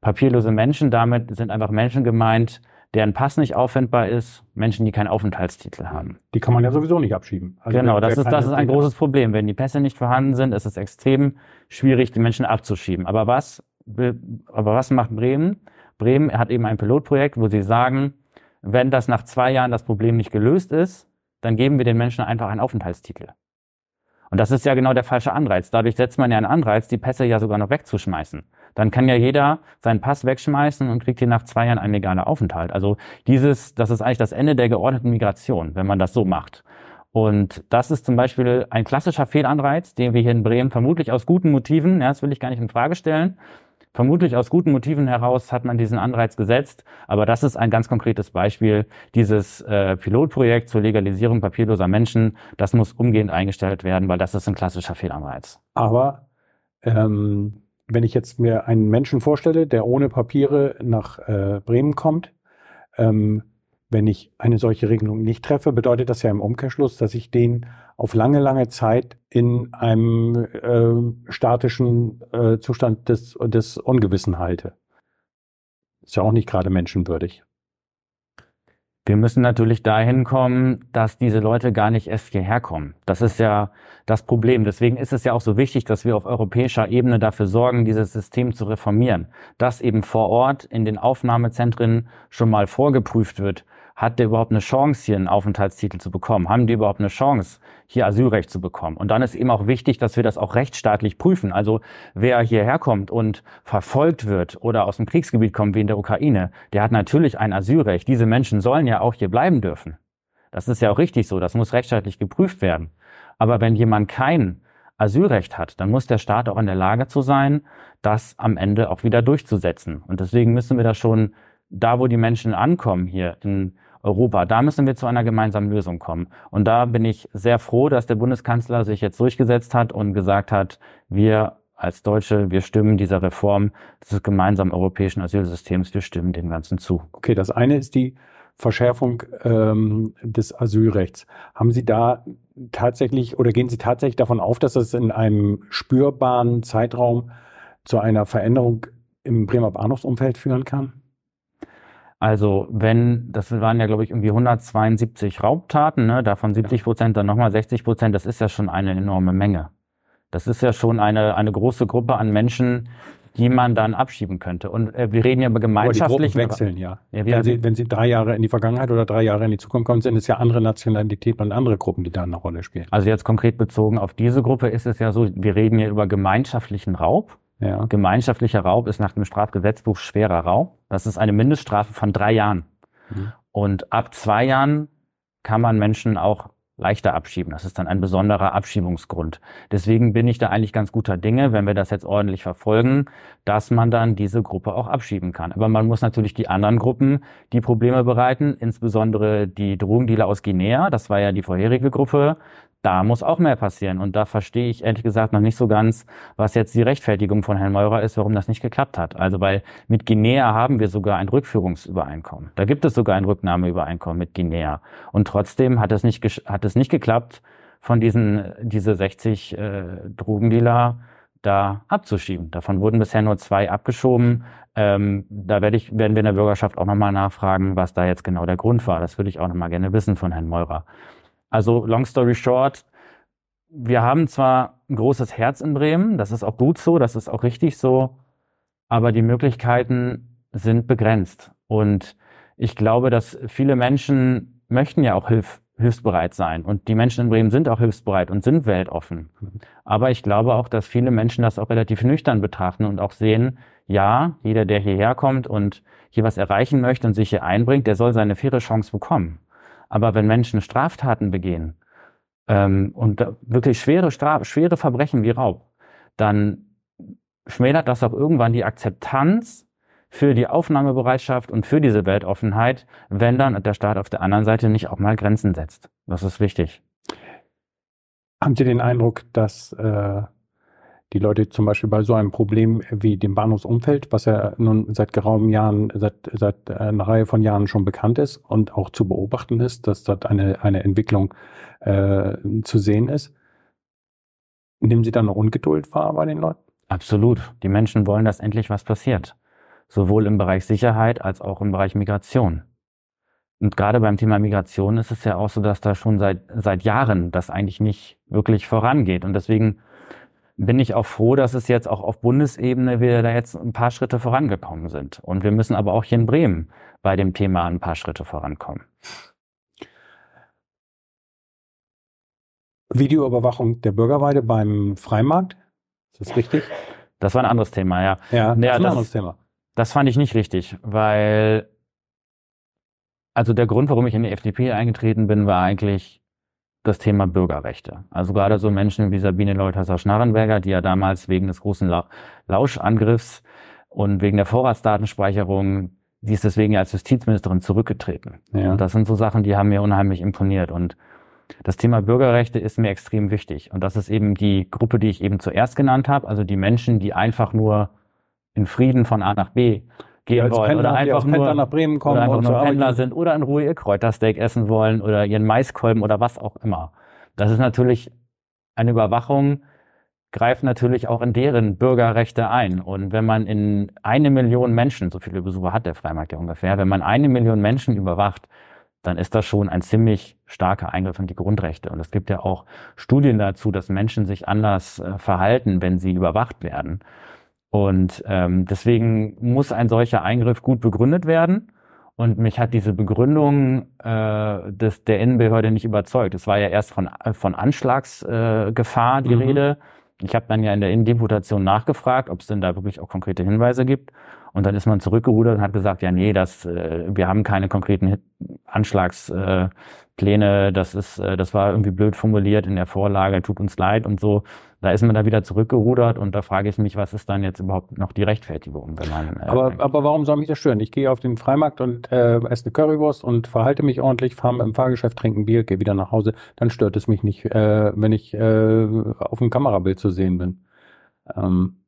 [SPEAKER 3] Papierlose Menschen, damit sind einfach Menschen gemeint, deren Pass nicht auffindbar ist, Menschen, die keinen Aufenthaltstitel haben.
[SPEAKER 2] Die kann man ja sowieso nicht abschieben.
[SPEAKER 3] Also genau, das ist, das ist ein großes Problem. Wenn die Pässe nicht vorhanden sind, ist es extrem schwierig, die Menschen abzuschieben. Aber was, aber was macht Bremen? Bremen hat eben ein Pilotprojekt, wo sie sagen, wenn das nach zwei Jahren das Problem nicht gelöst ist, dann geben wir den Menschen einfach einen Aufenthaltstitel. Und das ist ja genau der falsche Anreiz. Dadurch setzt man ja einen Anreiz, die Pässe ja sogar noch wegzuschmeißen. Dann kann ja jeder seinen Pass wegschmeißen und kriegt hier nach zwei Jahren einen legalen Aufenthalt. Also dieses, das ist eigentlich das Ende der geordneten Migration, wenn man das so macht. Und das ist zum Beispiel ein klassischer Fehlanreiz, den wir hier in Bremen vermutlich aus guten Motiven, ja, das will ich gar nicht in Frage stellen, vermutlich aus guten Motiven heraus hat man diesen Anreiz gesetzt. Aber das ist ein ganz konkretes Beispiel. Dieses äh, Pilotprojekt zur Legalisierung papierloser Menschen, das muss umgehend eingestellt werden, weil das ist ein klassischer Fehlanreiz.
[SPEAKER 2] Aber ähm, wenn ich jetzt mir einen Menschen vorstelle, der ohne Papiere nach äh, Bremen kommt, ähm, wenn ich eine solche Regelung nicht treffe, bedeutet das ja im Umkehrschluss, dass ich den auf lange, lange Zeit in einem äh, statischen äh, Zustand des, des Ungewissen halte. Ist ja auch nicht gerade menschenwürdig.
[SPEAKER 3] Wir müssen natürlich dahin kommen, dass diese Leute gar nicht erst hierher kommen. Das ist ja das Problem. Deswegen ist es ja auch so wichtig, dass wir auf europäischer Ebene dafür sorgen, dieses System zu reformieren. Dass eben vor Ort in den Aufnahmezentren schon mal vorgeprüft wird, hat der überhaupt eine Chance, hier einen Aufenthaltstitel zu bekommen? Haben die überhaupt eine Chance, hier Asylrecht zu bekommen? Und dann ist eben auch wichtig, dass wir das auch rechtsstaatlich prüfen. Also wer hierher kommt und verfolgt wird oder aus dem Kriegsgebiet kommt, wie in der Ukraine, der hat natürlich ein Asylrecht. Diese Menschen sollen ja auch hier bleiben dürfen. Das ist ja auch richtig so. Das muss rechtsstaatlich geprüft werden. Aber wenn jemand kein Asylrecht hat, dann muss der Staat auch in der Lage zu sein, das am Ende auch wieder durchzusetzen. Und deswegen müssen wir das schon da, wo die Menschen ankommen hier in Europa. Da müssen wir zu einer gemeinsamen Lösung kommen. Und da bin ich sehr froh, dass der Bundeskanzler sich jetzt durchgesetzt hat und gesagt hat, wir als Deutsche, wir stimmen dieser Reform des gemeinsamen europäischen Asylsystems, wir stimmen dem Ganzen zu.
[SPEAKER 2] Okay, das eine ist die Verschärfung ähm, des Asylrechts. Haben Sie da tatsächlich oder gehen Sie tatsächlich davon auf, dass es in einem spürbaren Zeitraum zu einer Veränderung im Bremer Bahnhofsumfeld führen kann?
[SPEAKER 3] Also wenn, das waren ja glaube ich irgendwie 172 Raubtaten, ne? davon 70 Prozent, dann nochmal 60 Prozent, das ist ja schon eine enorme Menge. Das ist ja schon eine, eine große Gruppe an Menschen, die man dann abschieben könnte. Und äh, wir reden ja über gemeinschaftlichen...
[SPEAKER 2] Aber die wechseln, ja. ja wenn, Sie, wenn Sie drei Jahre in die Vergangenheit oder drei Jahre in die Zukunft kommen, sind es ja andere Nationalitäten und andere Gruppen, die da eine Rolle spielen.
[SPEAKER 3] Also jetzt konkret bezogen auf diese Gruppe ist es ja so, wir reden hier über gemeinschaftlichen Raub. Ja. Gemeinschaftlicher Raub ist nach dem Strafgesetzbuch schwerer Raub. Das ist eine Mindeststrafe von drei Jahren. Mhm. Und ab zwei Jahren kann man Menschen auch leichter abschieben. Das ist dann ein besonderer Abschiebungsgrund. Deswegen bin ich da eigentlich ganz guter Dinge, wenn wir das jetzt ordentlich verfolgen, dass man dann diese Gruppe auch abschieben kann. Aber man muss natürlich die anderen Gruppen, die Probleme bereiten, insbesondere die Drogendealer aus Guinea, das war ja die vorherige Gruppe, da muss auch mehr passieren. Und da verstehe ich ehrlich gesagt noch nicht so ganz, was jetzt die Rechtfertigung von Herrn Meurer ist, warum das nicht geklappt hat. Also weil mit Guinea haben wir sogar ein Rückführungsübereinkommen. Da gibt es sogar ein Rücknahmeübereinkommen mit Guinea. Und trotzdem hat es nicht, hat es nicht geklappt, von diesen, diese 60 äh, Drogendealer da abzuschieben. Davon wurden bisher nur zwei abgeschoben. Ähm, da werde ich, werden wir in der Bürgerschaft auch nochmal nachfragen, was da jetzt genau der Grund war. Das würde ich auch nochmal gerne wissen von Herrn Meurer. Also long story short, wir haben zwar ein großes Herz in Bremen, das ist auch gut so, das ist auch richtig so, aber die Möglichkeiten sind begrenzt. Und ich glaube, dass viele Menschen möchten ja auch hilf hilfsbereit sein. Und die Menschen in Bremen sind auch hilfsbereit und sind weltoffen. Aber ich glaube auch, dass viele Menschen das auch relativ nüchtern betrachten und auch sehen, ja, jeder, der hierher kommt und hier was erreichen möchte und sich hier einbringt, der soll seine faire Chance bekommen. Aber wenn Menschen Straftaten begehen ähm, und wirklich schwere, Straf schwere Verbrechen wie Raub, dann schmälert das auch irgendwann die Akzeptanz für die Aufnahmebereitschaft und für diese Weltoffenheit, wenn dann der Staat auf der anderen Seite nicht auch mal Grenzen setzt. Das ist wichtig.
[SPEAKER 2] Haben Sie den Eindruck, dass äh, die Leute zum Beispiel bei so einem Problem wie dem Bahnhofsumfeld, was ja nun seit geraumen Jahren, seit, seit einer Reihe von Jahren schon bekannt ist und auch zu beobachten ist, dass dort eine, eine Entwicklung äh, zu sehen ist, nehmen Sie da eine Ungeduld wahr bei den Leuten?
[SPEAKER 3] Absolut. Die Menschen wollen, dass endlich was passiert. Sowohl im Bereich Sicherheit als auch im Bereich Migration. Und gerade beim Thema Migration ist es ja auch so, dass da schon seit, seit Jahren das eigentlich nicht wirklich vorangeht. Und deswegen bin ich auch froh, dass es jetzt auch auf Bundesebene wir da jetzt ein paar Schritte vorangekommen sind. Und wir müssen aber auch hier in Bremen bei dem Thema ein paar Schritte vorankommen.
[SPEAKER 2] Videoüberwachung der Bürgerweide beim Freimarkt. Ist das richtig?
[SPEAKER 3] Das war ein anderes Thema, ja.
[SPEAKER 2] Ja, das
[SPEAKER 3] ja,
[SPEAKER 2] ist ein
[SPEAKER 3] das,
[SPEAKER 2] anderes Thema.
[SPEAKER 3] Das fand ich nicht richtig, weil also der Grund, warum ich in die FDP eingetreten bin, war eigentlich das Thema Bürgerrechte. Also gerade so Menschen wie Sabine Leuthasser-Schnarrenberger, die ja damals wegen des großen La Lauschangriffs und wegen der Vorratsdatenspeicherung, die ist deswegen als Justizministerin zurückgetreten. Ja. Und das sind so Sachen, die haben mir unheimlich imponiert. Und das Thema Bürgerrechte ist mir extrem wichtig. Und das ist eben die Gruppe, die ich eben zuerst genannt habe, also die Menschen, die einfach nur in Frieden von A nach B gehen wollen
[SPEAKER 2] Pendler,
[SPEAKER 3] oder einfach nur
[SPEAKER 2] nach Bremen kommen
[SPEAKER 3] oder einfach nur Pendler sind oder in Ruhe ihr Kräutersteak essen wollen oder ihren Maiskolben oder was auch immer. Das ist natürlich eine Überwachung, greift natürlich auch in deren Bürgerrechte ein. Und wenn man in eine Million Menschen, so viele Besucher hat der Freimarkt ja ungefähr, wenn man eine Million Menschen überwacht, dann ist das schon ein ziemlich starker Eingriff in die Grundrechte. Und es gibt ja auch Studien dazu, dass Menschen sich anders äh, verhalten, wenn sie überwacht werden. Und ähm, deswegen muss ein solcher Eingriff gut begründet werden. Und mich hat diese Begründung äh, des, der Innenbehörde nicht überzeugt. Es war ja erst von, von Anschlagsgefahr äh, die mhm. Rede. Ich habe dann ja in der Innendeputation nachgefragt, ob es denn da wirklich auch konkrete Hinweise gibt. Und dann ist man zurückgerudert und hat gesagt, ja, nee, das, äh, wir haben keine konkreten Anschlagspläne, äh, das ist, äh, das war irgendwie blöd formuliert in der Vorlage, tut uns leid und so. Da ist man da wieder zurückgerudert und da frage ich mich, was ist dann jetzt überhaupt noch die Rechtfertigung, wenn man.
[SPEAKER 2] Äh, aber, aber warum soll mich das stören? Ich gehe auf den Freimarkt und äh, esse eine Currywurst und verhalte mich ordentlich, fahre im Fahrgeschäft, trinke ein Bier, gehe wieder nach Hause. Dann stört es mich nicht, äh, wenn ich äh, auf dem Kamerabild zu sehen bin. Ähm,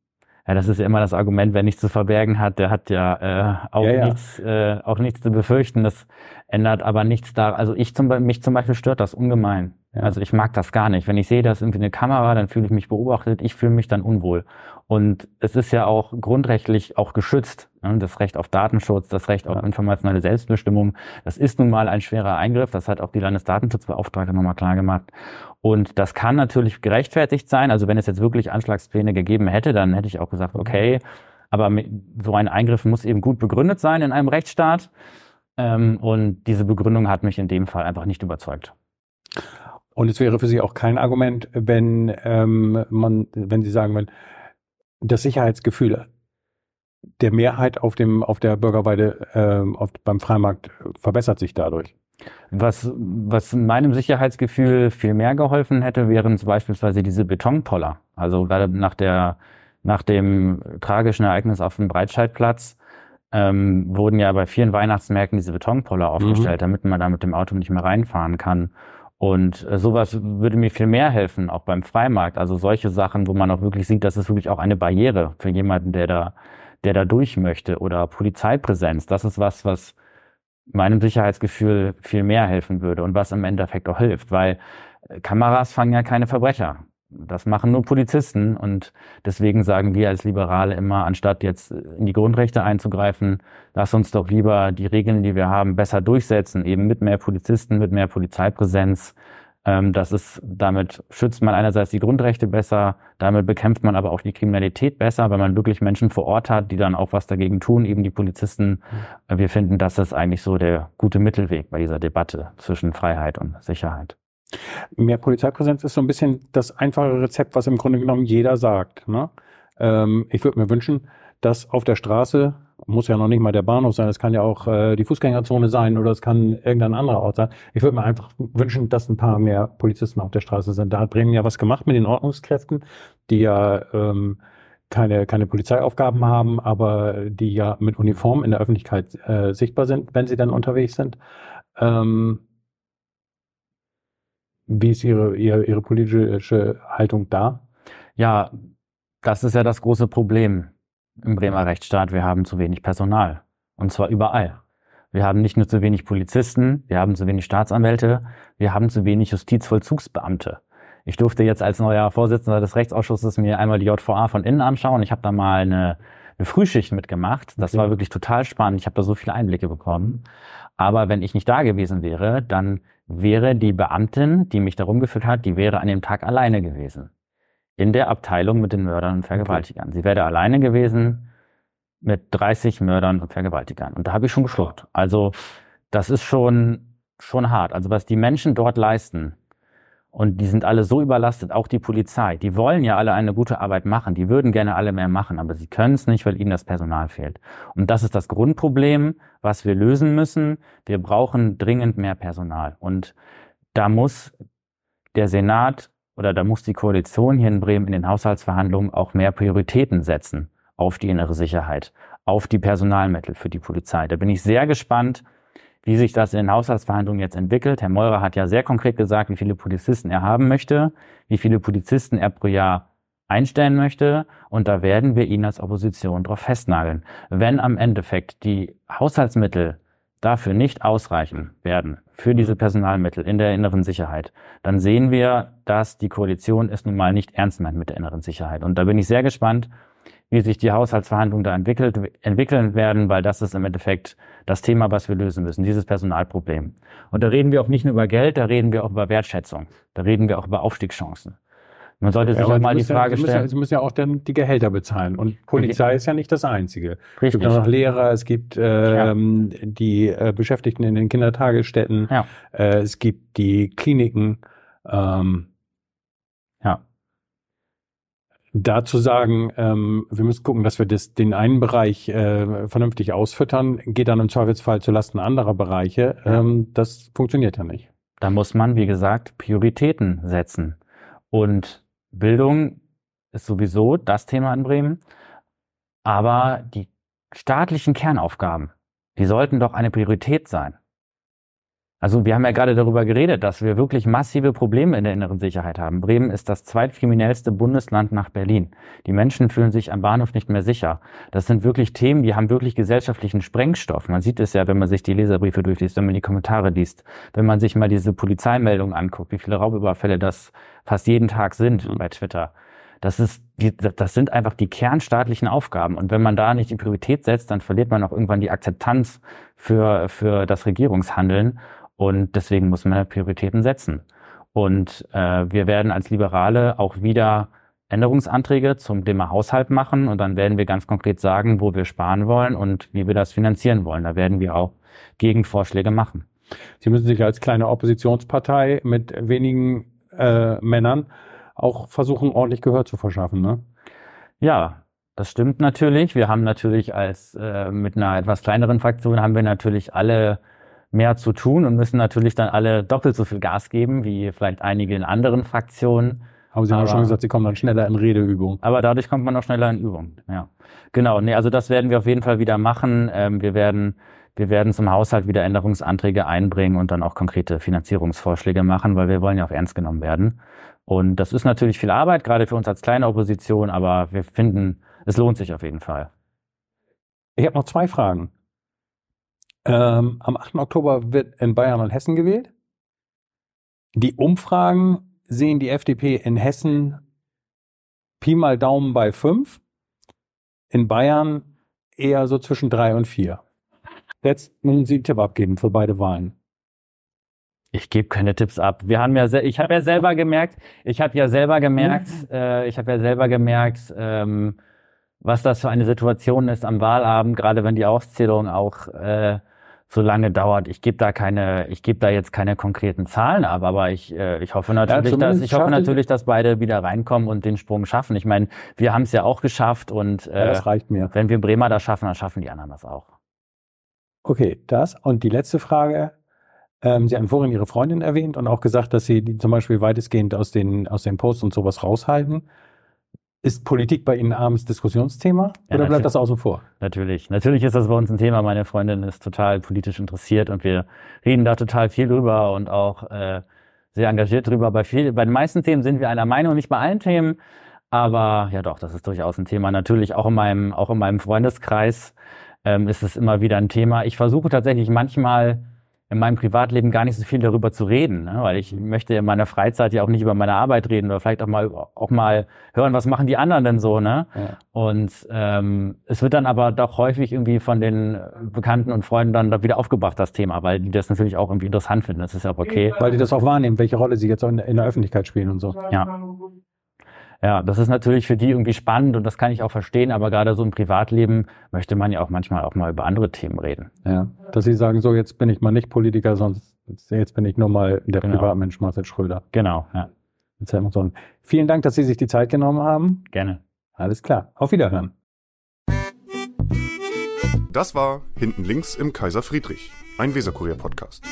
[SPEAKER 3] ja, das ist ja immer das Argument, wer nichts zu verbergen hat, der hat ja, äh, auch, ja, ja. Nichts, äh, auch nichts zu befürchten. Das ändert aber nichts da. Also ich zum, mich zum Beispiel stört das ungemein. Ja. Also ich mag das gar nicht. Wenn ich sehe, dass irgendwie eine Kamera, dann fühle ich mich beobachtet, ich fühle mich dann unwohl. Und es ist ja auch grundrechtlich auch geschützt. Ne? Das Recht auf Datenschutz, das Recht auf informationelle Selbstbestimmung. Das ist nun mal ein schwerer Eingriff. Das hat auch die Landesdatenschutzbeauftragte nochmal klar gemacht. Und das kann natürlich gerechtfertigt sein. Also wenn es jetzt wirklich Anschlagspläne gegeben hätte, dann hätte ich auch gesagt, okay, aber so ein Eingriff muss eben gut begründet sein in einem Rechtsstaat. Ähm, und diese Begründung hat mich in dem Fall einfach nicht überzeugt.
[SPEAKER 2] Und es wäre für Sie auch kein Argument, wenn ähm, man, wenn Sie sagen, wenn das Sicherheitsgefühl der Mehrheit auf dem auf der Bürgerweide äh, auf, beim Freimarkt verbessert sich dadurch.
[SPEAKER 3] Was, was meinem Sicherheitsgefühl viel mehr geholfen hätte, wären beispielsweise diese Betonpoller. Also gerade nach der nach dem tragischen Ereignis auf dem Breitscheidplatz ähm, wurden ja bei vielen Weihnachtsmärkten diese Betonpoller mhm. aufgestellt, mhm. damit man da mit dem Auto nicht mehr reinfahren kann. Und äh, sowas würde mir viel mehr helfen, auch beim Freimarkt. Also solche Sachen, wo man auch wirklich sieht, das ist wirklich auch eine Barriere für jemanden, der da, der da durch möchte. Oder Polizeipräsenz. Das ist was, was meinem Sicherheitsgefühl viel mehr helfen würde und was im Endeffekt auch hilft, weil äh, Kameras fangen ja keine Verbrecher. Das machen nur Polizisten und deswegen sagen wir als Liberale immer, anstatt jetzt in die Grundrechte einzugreifen, lass uns doch lieber die Regeln, die wir haben, besser durchsetzen, eben mit mehr Polizisten, mit mehr Polizeipräsenz. Ähm, das ist, damit schützt man einerseits die Grundrechte besser, damit bekämpft man aber auch die Kriminalität besser, weil man wirklich Menschen vor Ort hat, die dann auch was dagegen tun, eben die Polizisten. Mhm. Wir finden, das ist eigentlich so der gute Mittelweg bei dieser Debatte zwischen Freiheit und Sicherheit.
[SPEAKER 2] Mehr Polizeipräsenz ist so ein bisschen das einfache Rezept, was im Grunde genommen jeder sagt. Ne? Ähm, ich würde mir wünschen, dass auf der Straße, muss ja noch nicht mal der Bahnhof sein, es kann ja auch äh, die Fußgängerzone sein oder es kann irgendein anderer Ort sein. Ich würde mir einfach wünschen, dass ein paar mehr Polizisten auf der Straße sind. Da hat Bremen ja was gemacht mit den Ordnungskräften, die ja ähm, keine, keine Polizeiaufgaben haben, aber die ja mit Uniform in der Öffentlichkeit äh, sichtbar sind, wenn sie dann unterwegs sind. Ähm, wie ist Ihre, Ihre, Ihre politische Haltung da?
[SPEAKER 3] Ja, das ist ja das große Problem im Bremer Rechtsstaat. Wir haben zu wenig Personal. Und zwar überall. Wir haben nicht nur zu wenig Polizisten, wir haben zu wenig Staatsanwälte, wir haben zu wenig Justizvollzugsbeamte. Ich durfte jetzt als neuer Vorsitzender des Rechtsausschusses mir einmal die JVA von innen anschauen. Ich habe da mal eine, eine Frühschicht mitgemacht. Das okay. war wirklich total spannend. Ich habe da so viele Einblicke bekommen. Aber wenn ich nicht da gewesen wäre, dann wäre die Beamtin, die mich darum geführt hat, die wäre an dem Tag alleine gewesen. In der Abteilung mit den Mördern und Vergewaltigern. Okay. Sie wäre alleine gewesen mit 30 Mördern und Vergewaltigern. Und da habe ich schon geschluckt. Also das ist schon, schon hart. Also was die Menschen dort leisten, und die sind alle so überlastet, auch die Polizei. Die wollen ja alle eine gute Arbeit machen. Die würden gerne alle mehr machen, aber sie können es nicht, weil ihnen das Personal fehlt. Und das ist das Grundproblem, was wir lösen müssen. Wir brauchen dringend mehr Personal. Und da muss der Senat oder da muss die Koalition hier in Bremen in den Haushaltsverhandlungen auch mehr Prioritäten setzen auf die innere Sicherheit, auf die Personalmittel für die Polizei. Da bin ich sehr gespannt, wie sich das in den Haushaltsverhandlungen jetzt entwickelt. Herr Meurer hat ja sehr konkret gesagt, wie viele Polizisten er haben möchte, wie viele Polizisten er pro Jahr einstellen möchte. Und da werden wir ihn als Opposition drauf festnageln. Wenn am Endeffekt die Haushaltsmittel dafür nicht ausreichen werden, für diese Personalmittel in der inneren Sicherheit, dann sehen wir, dass die Koalition es nun mal nicht ernst meint mit der inneren Sicherheit. Und da bin ich sehr gespannt, wie sich die Haushaltsverhandlungen da entwickelt, entwickeln werden, weil das ist im Endeffekt das Thema, was wir lösen müssen, dieses Personalproblem. Und da reden wir auch nicht nur über Geld, da reden wir auch über Wertschätzung, da reden wir auch über Aufstiegschancen. Man sollte sich ja, auch mal die Frage
[SPEAKER 2] ja,
[SPEAKER 3] stellen.
[SPEAKER 2] Sie müssen ja auch dann die Gehälter bezahlen. Und Polizei ist ja nicht das Einzige. Richtig. Es gibt ja noch Lehrer, es gibt ähm, die äh, Beschäftigten in den Kindertagesstätten, äh, es gibt die Kliniken. Ähm, dazu sagen, ähm, wir müssen gucken, dass wir das, den einen Bereich äh, vernünftig ausfüttern, geht dann im Zweifelsfall zulasten anderer Bereiche. Ähm, das funktioniert ja nicht.
[SPEAKER 3] Da muss man, wie gesagt, Prioritäten setzen. Und Bildung ist sowieso das Thema in Bremen. Aber die staatlichen Kernaufgaben, die sollten doch eine Priorität sein. Also wir haben ja gerade darüber geredet, dass wir wirklich massive Probleme in der inneren Sicherheit haben. Bremen ist das zweitkriminellste Bundesland nach Berlin. Die Menschen fühlen sich am Bahnhof nicht mehr sicher. Das sind wirklich Themen, die haben wirklich gesellschaftlichen Sprengstoff. Man sieht es ja, wenn man sich die Leserbriefe durchliest, wenn man die Kommentare liest, wenn man sich mal diese Polizeimeldungen anguckt, wie viele Raubüberfälle das fast jeden Tag sind bei Twitter. Das ist, das sind einfach die kernstaatlichen Aufgaben. Und wenn man da nicht die Priorität setzt, dann verliert man auch irgendwann die Akzeptanz für, für das Regierungshandeln. Und deswegen muss man Prioritäten setzen. Und äh, wir werden als Liberale auch wieder Änderungsanträge zum Thema Haushalt machen und dann werden wir ganz konkret sagen, wo wir sparen wollen und wie wir das finanzieren wollen. Da werden wir auch Gegenvorschläge machen.
[SPEAKER 2] Sie müssen sich als kleine Oppositionspartei mit wenigen äh, Männern auch versuchen, ordentlich Gehör zu verschaffen, ne?
[SPEAKER 3] Ja, das stimmt natürlich. Wir haben natürlich als äh, mit einer etwas kleineren Fraktion haben wir natürlich alle mehr zu tun und müssen natürlich dann alle doppelt so viel Gas geben, wie vielleicht einige in anderen Fraktionen.
[SPEAKER 2] Aber Sie haben aber, schon gesagt, Sie kommen dann schneller in Redeübung.
[SPEAKER 3] Aber dadurch kommt man auch schneller in Übung, ja. Genau, nee, also das werden wir auf jeden Fall wieder machen. Ähm, wir werden wir werden zum Haushalt wieder Änderungsanträge einbringen und dann auch konkrete Finanzierungsvorschläge machen, weil wir wollen ja auch ernst genommen werden. Und das ist natürlich viel Arbeit, gerade für uns als kleine Opposition, aber wir finden, es lohnt sich auf jeden Fall.
[SPEAKER 2] Ich habe noch zwei Fragen. Ähm, am 8. Oktober wird in Bayern und Hessen gewählt. Die Umfragen sehen die FDP in Hessen Pi mal Daumen bei 5, in Bayern eher so zwischen 3 und 4. Jetzt müssen Sie einen Tipp abgeben für beide Wahlen.
[SPEAKER 3] Ich gebe keine Tipps ab. Wir haben ja, ich habe ja selber gemerkt, ich habe ja selber gemerkt, mhm. äh, ich habe ja selber gemerkt, ähm, was das für eine Situation ist am Wahlabend, gerade wenn die Auszählung auch äh, so lange dauert. Ich gebe da keine, ich gebe da jetzt keine konkreten Zahlen ab, aber ich, äh, ich hoffe natürlich, ja, dass ich hoffe natürlich, dass beide wieder reinkommen und den Sprung schaffen. Ich meine, wir haben es ja auch geschafft und
[SPEAKER 2] äh, ja, das reicht mir.
[SPEAKER 3] Wenn wir Bremer das schaffen, dann schaffen die anderen das auch.
[SPEAKER 2] Okay, das und die letzte Frage. Ähm, Sie haben vorhin Ihre Freundin erwähnt und auch gesagt, dass Sie die zum Beispiel weitestgehend aus den aus den Posts und sowas raushalten. Ist Politik bei Ihnen abends Diskussionsthema
[SPEAKER 3] Ja,
[SPEAKER 2] oder bleibt das außen vor?
[SPEAKER 3] Natürlich. Natürlich ist das bei uns ein Thema. Meine Freundin ist total politisch interessiert und wir reden da total viel drüber und auch äh, sehr engagiert drüber. Bei, viel, bei den meisten Themen sind wir einer Meinung, nicht bei allen Themen. Aber ja doch, das ist durchaus ein Thema. Natürlich auch in meinem, auch in meinem Freundeskreis ähm, ist es immer wieder ein Thema. Ich versuche tatsächlich manchmal in meinem Privatleben gar nicht so viel darüber zu reden, ne? weil ich möchte in meiner Freizeit ja auch nicht über meine Arbeit reden oder vielleicht auch mal auch mal hören, was machen die anderen denn so, ne?
[SPEAKER 2] Ja.
[SPEAKER 3] Und ähm, es wird dann aber doch häufig irgendwie von den Bekannten und Freunden dann da wieder aufgebracht, das Thema, weil die das natürlich auch irgendwie interessant finden. Das ist ja auch okay.
[SPEAKER 2] Weil die das auch wahrnehmen, welche Rolle sie jetzt auch in, in der Öffentlichkeit spielen und so.
[SPEAKER 3] Ja. Ja, das ist natürlich für die irgendwie spannend und das kann ich auch verstehen, aber gerade so im Privatleben möchte man ja auch manchmal auch mal über andere Themen reden.
[SPEAKER 2] Ja. Dass sie sagen, so jetzt bin ich mal nicht Politiker, sonst jetzt bin ich nur mal der
[SPEAKER 3] Genau.
[SPEAKER 2] Privatmensch Marcel Schröder.
[SPEAKER 3] Genau, ja.
[SPEAKER 2] Vielen Dank, dass Sie sich die Zeit genommen haben.
[SPEAKER 3] gerne.
[SPEAKER 2] Alles klar. Auf Wiederhören.
[SPEAKER 1] Das war Hinten links im Kaiser Friedrich, ein Weserkurier-Podcast.